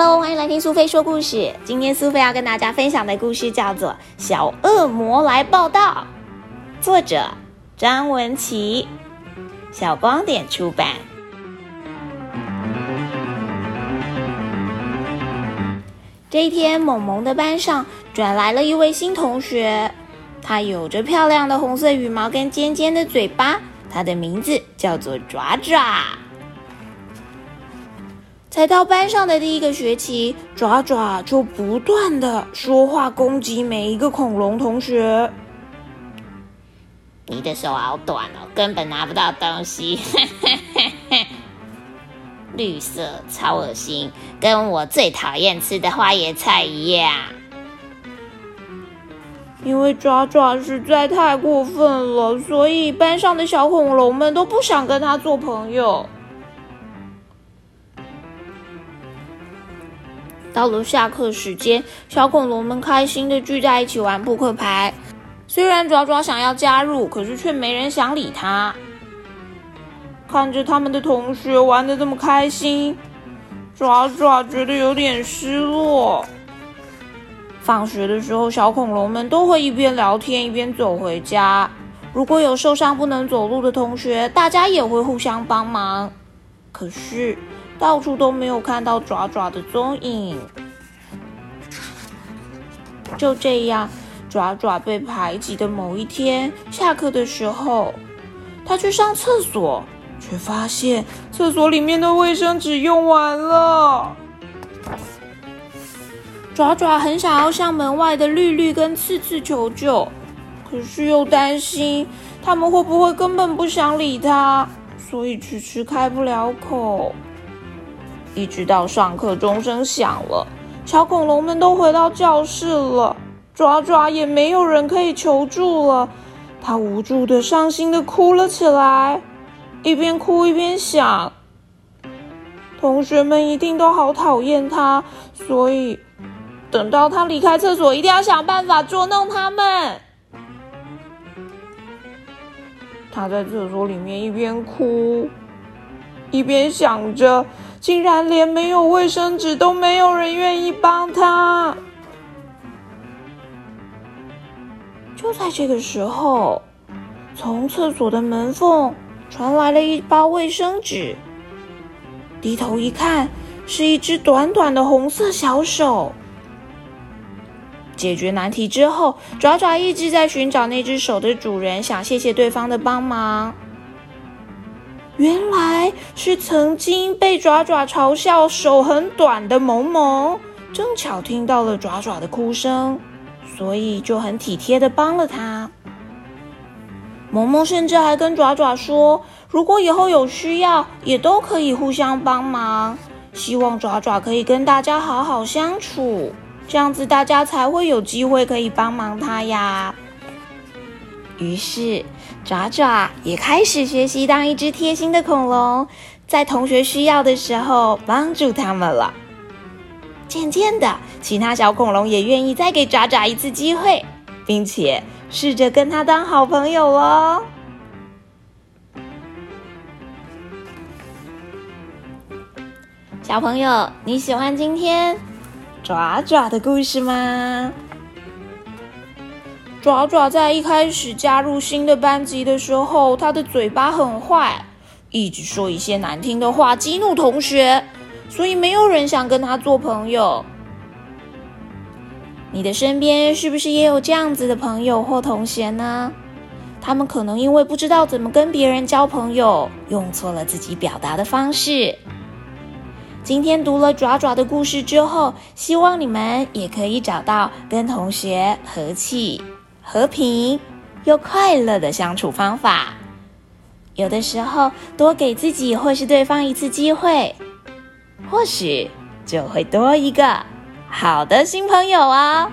Hello，欢迎来听苏菲说故事。今天苏菲要跟大家分享的故事叫做《小恶魔来报道》，作者张文琪，小光点出版。这一天，萌萌的班上转来了一位新同学，他有着漂亮的红色羽毛跟尖尖的嘴巴，他的名字叫做爪爪。才到班上的第一个学期，爪爪就不断的说话攻击每一个恐龙同学。你的手好短哦，根本拿不到东西。绿色超恶心，跟我最讨厌吃的花椰菜一样。因为爪爪实在太过分了，所以班上的小恐龙们都不想跟他做朋友。到了下课时间，小恐龙们开心的聚在一起玩扑克牌。虽然爪爪想要加入，可是却没人想理他。看着他们的同学玩的这么开心，爪爪觉得有点失落。放学的时候，小恐龙们都会一边聊天一边走回家。如果有受伤不能走路的同学，大家也会互相帮忙。可是。到处都没有看到爪爪的踪影。就这样，爪爪被排挤的某一天，下课的时候，他去上厕所，却发现厕所里面的卫生纸用完了。爪爪很想要向门外的绿绿跟刺刺求救，可是又担心他们会不会根本不想理他，所以迟迟开不了口。一直到上课钟声响了，小恐龙们都回到教室了，爪爪也没有人可以求助了，他无助的、伤心的哭了起来，一边哭一边想：同学们一定都好讨厌他，所以等到他离开厕所，一定要想办法捉弄他们。他在厕所里面一边哭，一边想着。竟然连没有卫生纸都没有人愿意帮他。就在这个时候，从厕所的门缝传来了一包卫生纸。低头一看，是一只短短的红色小手。解决难题之后，爪爪一直在寻找那只手的主人，想谢谢对方的帮忙。原来是曾经被爪爪嘲笑手很短的萌萌，正巧听到了爪爪的哭声，所以就很体贴的帮了他。萌萌甚至还跟爪爪说，如果以后有需要，也都可以互相帮忙。希望爪爪可以跟大家好好相处，这样子大家才会有机会可以帮忙他呀。于是。爪爪也开始学习当一只贴心的恐龙，在同学需要的时候帮助他们了。渐渐的，其他小恐龙也愿意再给爪爪一次机会，并且试着跟他当好朋友哦。小朋友，你喜欢今天爪爪的故事吗？爪爪在一开始加入新的班级的时候，他的嘴巴很坏，一直说一些难听的话激怒同学，所以没有人想跟他做朋友。你的身边是不是也有这样子的朋友或同学呢？他们可能因为不知道怎么跟别人交朋友，用错了自己表达的方式。今天读了爪爪的故事之后，希望你们也可以找到跟同学和气。和平又快乐的相处方法，有的时候多给自己或是对方一次机会，或许就会多一个好的新朋友哦。